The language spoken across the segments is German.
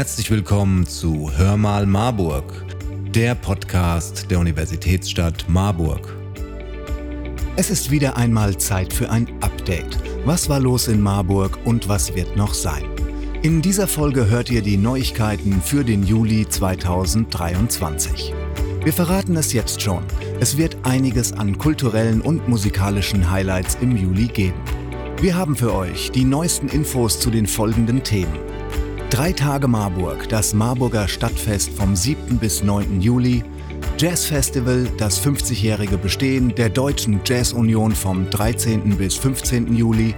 Herzlich willkommen zu Hör mal Marburg, der Podcast der Universitätsstadt Marburg. Es ist wieder einmal Zeit für ein Update. Was war los in Marburg und was wird noch sein? In dieser Folge hört ihr die Neuigkeiten für den Juli 2023. Wir verraten es jetzt schon. Es wird einiges an kulturellen und musikalischen Highlights im Juli geben. Wir haben für euch die neuesten Infos zu den folgenden Themen. Drei Tage Marburg, das Marburger Stadtfest vom 7. bis 9. Juli, Jazzfestival, das 50-jährige Bestehen der Deutschen Jazzunion vom 13. bis 15. Juli,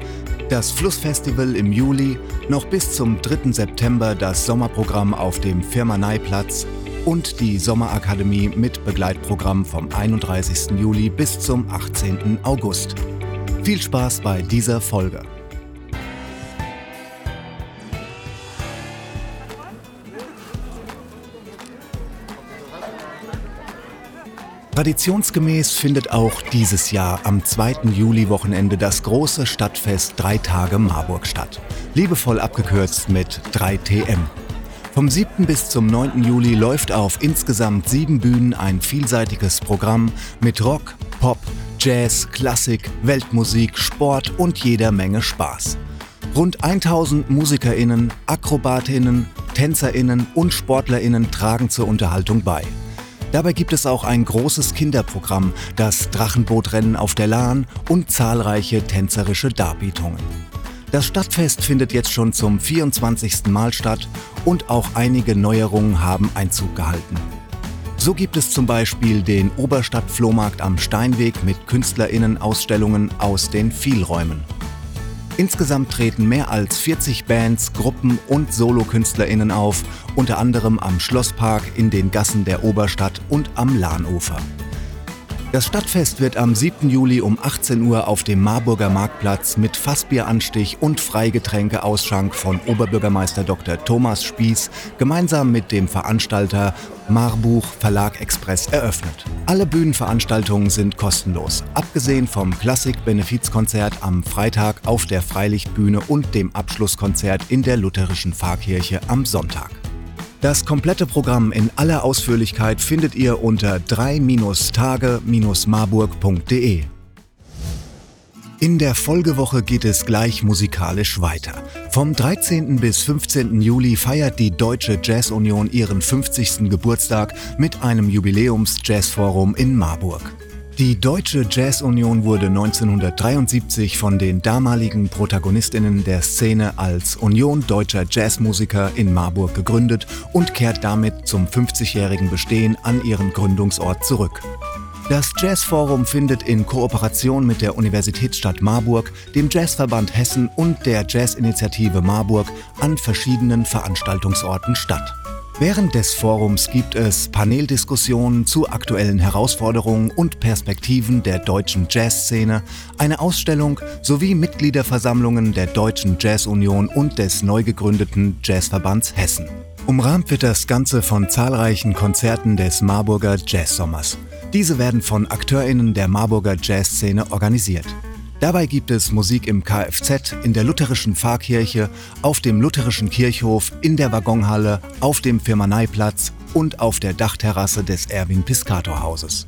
das Flussfestival im Juli, noch bis zum 3. September das Sommerprogramm auf dem Firmaneiplatz und die Sommerakademie mit Begleitprogramm vom 31. Juli bis zum 18. August. Viel Spaß bei dieser Folge. Traditionsgemäß findet auch dieses Jahr am 2. Juli-Wochenende das große Stadtfest Drei Tage Marburg statt. Liebevoll abgekürzt mit 3TM. Vom 7. bis zum 9. Juli läuft auf insgesamt sieben Bühnen ein vielseitiges Programm mit Rock, Pop, Jazz, Klassik, Weltmusik, Sport und jeder Menge Spaß. Rund 1000 MusikerInnen, AkrobatInnen, TänzerInnen und SportlerInnen tragen zur Unterhaltung bei. Dabei gibt es auch ein großes Kinderprogramm, das Drachenbootrennen auf der Lahn und zahlreiche tänzerische Darbietungen. Das Stadtfest findet jetzt schon zum 24. Mal statt und auch einige Neuerungen haben Einzug gehalten. So gibt es zum Beispiel den Oberstadtflohmarkt am Steinweg mit KünstlerInnen-Ausstellungen aus den Vielräumen. Insgesamt treten mehr als 40 Bands, Gruppen und Solokünstlerinnen auf, unter anderem am Schlosspark, in den Gassen der Oberstadt und am Lahnufer. Das Stadtfest wird am 7. Juli um 18 Uhr auf dem Marburger Marktplatz mit Fassbieranstich und Freigetränkeausschank von Oberbürgermeister Dr. Thomas Spieß gemeinsam mit dem Veranstalter Marbuch Verlag Express eröffnet. Alle Bühnenveranstaltungen sind kostenlos, abgesehen vom Klassik-Benefizkonzert am Freitag auf der Freilichtbühne und dem Abschlusskonzert in der Lutherischen Pfarrkirche am Sonntag. Das komplette Programm in aller Ausführlichkeit findet ihr unter 3-tage-marburg.de. In der Folgewoche geht es gleich musikalisch weiter. Vom 13. bis 15. Juli feiert die Deutsche Jazz Union ihren 50. Geburtstag mit einem Jubiläums-Jazzforum in Marburg. Die Deutsche Jazz-Union wurde 1973 von den damaligen Protagonistinnen der Szene als Union deutscher Jazzmusiker in Marburg gegründet und kehrt damit zum 50-jährigen Bestehen an ihren Gründungsort zurück. Das Jazzforum findet in Kooperation mit der Universitätsstadt Marburg, dem Jazzverband Hessen und der Jazzinitiative Marburg an verschiedenen Veranstaltungsorten statt. Während des Forums gibt es Paneldiskussionen zu aktuellen Herausforderungen und Perspektiven der deutschen Jazzszene, eine Ausstellung sowie Mitgliederversammlungen der Deutschen Jazzunion und des neu gegründeten Jazzverbands Hessen. Umrahmt wird das Ganze von zahlreichen Konzerten des Marburger Jazzsommers. Diese werden von AkteurInnen der Marburger Jazzszene organisiert. Dabei gibt es Musik im Kfz, in der lutherischen Pfarrkirche, auf dem lutherischen Kirchhof, in der Waggonhalle, auf dem Firmaneiplatz und auf der Dachterrasse des Erwin Piscator Hauses.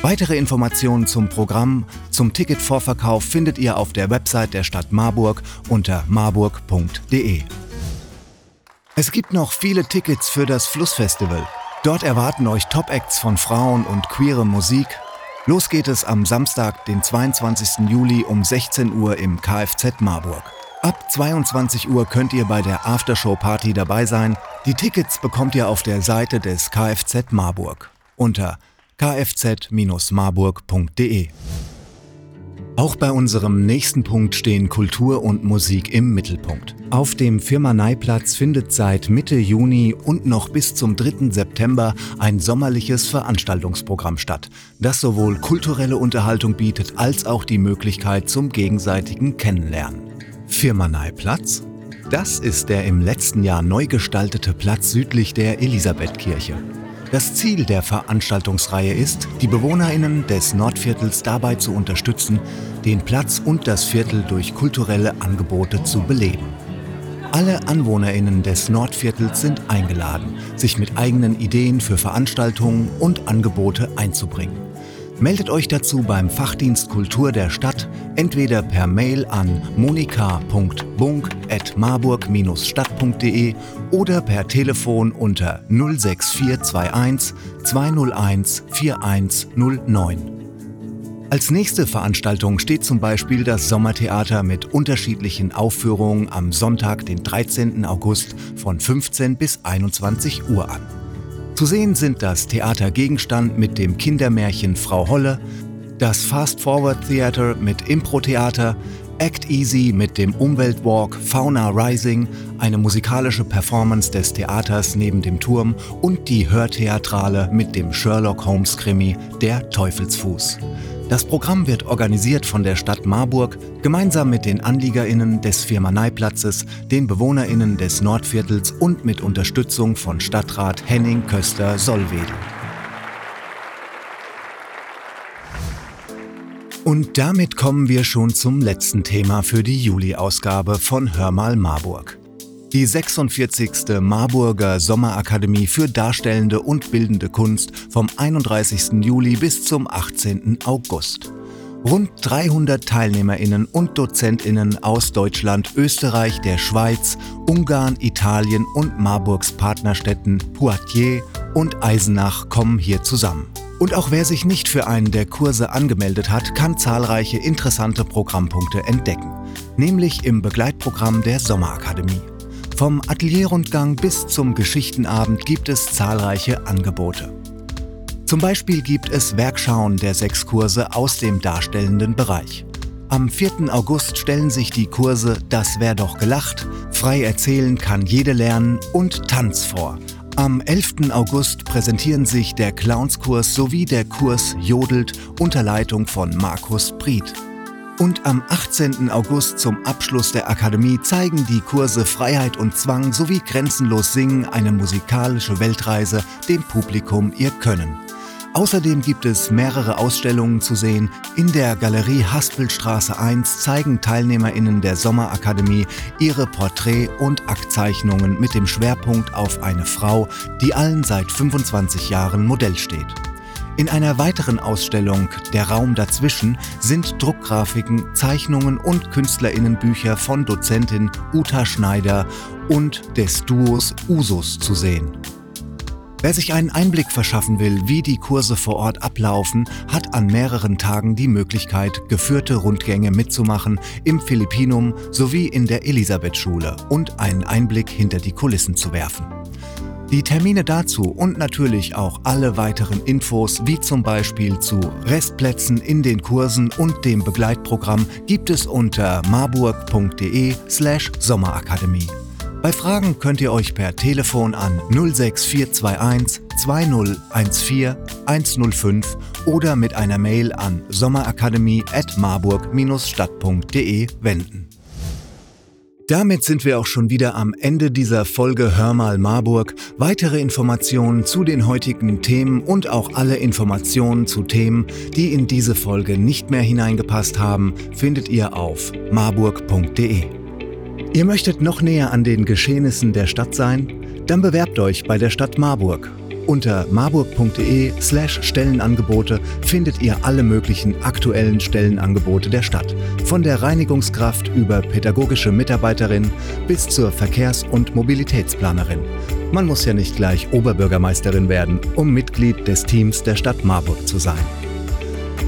Weitere Informationen zum Programm, zum Ticketvorverkauf findet ihr auf der Website der Stadt Marburg unter marburg.de. Es gibt noch viele Tickets für das Flussfestival. Dort erwarten euch Top-Acts von Frauen und queere Musik, Los geht es am Samstag, den 22. Juli um 16 Uhr im Kfz Marburg. Ab 22 Uhr könnt ihr bei der Aftershow-Party dabei sein. Die Tickets bekommt ihr auf der Seite des Kfz Marburg unter kfz-marburg.de. Auch bei unserem nächsten Punkt stehen Kultur und Musik im Mittelpunkt. Auf dem Firmaneiplatz findet seit Mitte Juni und noch bis zum 3. September ein sommerliches Veranstaltungsprogramm statt, das sowohl kulturelle Unterhaltung bietet als auch die Möglichkeit zum gegenseitigen Kennenlernen. Firmaneiplatz? Das ist der im letzten Jahr neu gestaltete Platz südlich der Elisabethkirche. Das Ziel der Veranstaltungsreihe ist, die Bewohnerinnen des Nordviertels dabei zu unterstützen, den Platz und das Viertel durch kulturelle Angebote zu beleben. Alle AnwohnerInnen des Nordviertels sind eingeladen, sich mit eigenen Ideen für Veranstaltungen und Angebote einzubringen. Meldet euch dazu beim Fachdienst Kultur der Stadt entweder per Mail an monika.bunk.marburg-stadt.de oder per Telefon unter 06421 201 4109. Als nächste Veranstaltung steht zum Beispiel das Sommertheater mit unterschiedlichen Aufführungen am Sonntag, den 13. August von 15 bis 21 Uhr an. Zu sehen sind das Theater Gegenstand mit dem Kindermärchen Frau Holle, das Fast Forward Theater mit Impro-Theater, Act Easy mit dem Umweltwalk Fauna Rising, eine musikalische Performance des Theaters neben dem Turm und die Hörtheatrale mit dem Sherlock Holmes Krimi Der Teufelsfuß. Das Programm wird organisiert von der Stadt Marburg gemeinsam mit den AnliegerInnen des Firmaneiplatzes, den BewohnerInnen des Nordviertels und mit Unterstützung von Stadtrat Henning Köster-Sollwedel. Und damit kommen wir schon zum letzten Thema für die Juli-Ausgabe von Hörmal Marburg die 46. Marburger Sommerakademie für Darstellende und Bildende Kunst vom 31. Juli bis zum 18. August. Rund 300 Teilnehmerinnen und Dozentinnen aus Deutschland, Österreich, der Schweiz, Ungarn, Italien und Marburgs Partnerstädten Poitiers und Eisenach kommen hier zusammen. Und auch wer sich nicht für einen der Kurse angemeldet hat, kann zahlreiche interessante Programmpunkte entdecken, nämlich im Begleitprogramm der Sommerakademie. Vom Atelierrundgang bis zum Geschichtenabend gibt es zahlreiche Angebote. Zum Beispiel gibt es Werkschauen der sechs Kurse aus dem darstellenden Bereich. Am 4. August stellen sich die Kurse Das wär doch gelacht, Frei erzählen kann jede lernen und Tanz vor. Am 11. August präsentieren sich der Clownskurs sowie der Kurs Jodelt unter Leitung von Markus Priet. Und am 18. August zum Abschluss der Akademie zeigen die Kurse Freiheit und Zwang sowie Grenzenlos Singen eine musikalische Weltreise dem Publikum ihr Können. Außerdem gibt es mehrere Ausstellungen zu sehen. In der Galerie Haspelstraße 1 zeigen TeilnehmerInnen der Sommerakademie ihre Porträt- und Aktzeichnungen mit dem Schwerpunkt auf eine Frau, die allen seit 25 Jahren Modell steht. In einer weiteren Ausstellung Der Raum dazwischen sind Druckgrafiken, Zeichnungen und Künstlerinnenbücher von Dozentin Uta Schneider und des Duos Usus zu sehen. Wer sich einen Einblick verschaffen will, wie die Kurse vor Ort ablaufen, hat an mehreren Tagen die Möglichkeit, geführte Rundgänge mitzumachen im Philippinum sowie in der Elisabeth-Schule und einen Einblick hinter die Kulissen zu werfen. Die Termine dazu und natürlich auch alle weiteren Infos, wie zum Beispiel zu Restplätzen in den Kursen und dem Begleitprogramm, gibt es unter marburg.de/slash Sommerakademie. Bei Fragen könnt ihr euch per Telefon an 06421 2014 105 oder mit einer Mail an sommerakademie at marburg-stadt.de wenden. Damit sind wir auch schon wieder am Ende dieser Folge Hör mal Marburg. Weitere Informationen zu den heutigen Themen und auch alle Informationen zu Themen, die in diese Folge nicht mehr hineingepasst haben, findet ihr auf marburg.de. Ihr möchtet noch näher an den Geschehnissen der Stadt sein? Dann bewerbt euch bei der Stadt Marburg unter marburg.de slash Stellenangebote findet ihr alle möglichen aktuellen Stellenangebote der Stadt. Von der Reinigungskraft über pädagogische Mitarbeiterin bis zur Verkehrs- und Mobilitätsplanerin. Man muss ja nicht gleich Oberbürgermeisterin werden, um Mitglied des Teams der Stadt Marburg zu sein.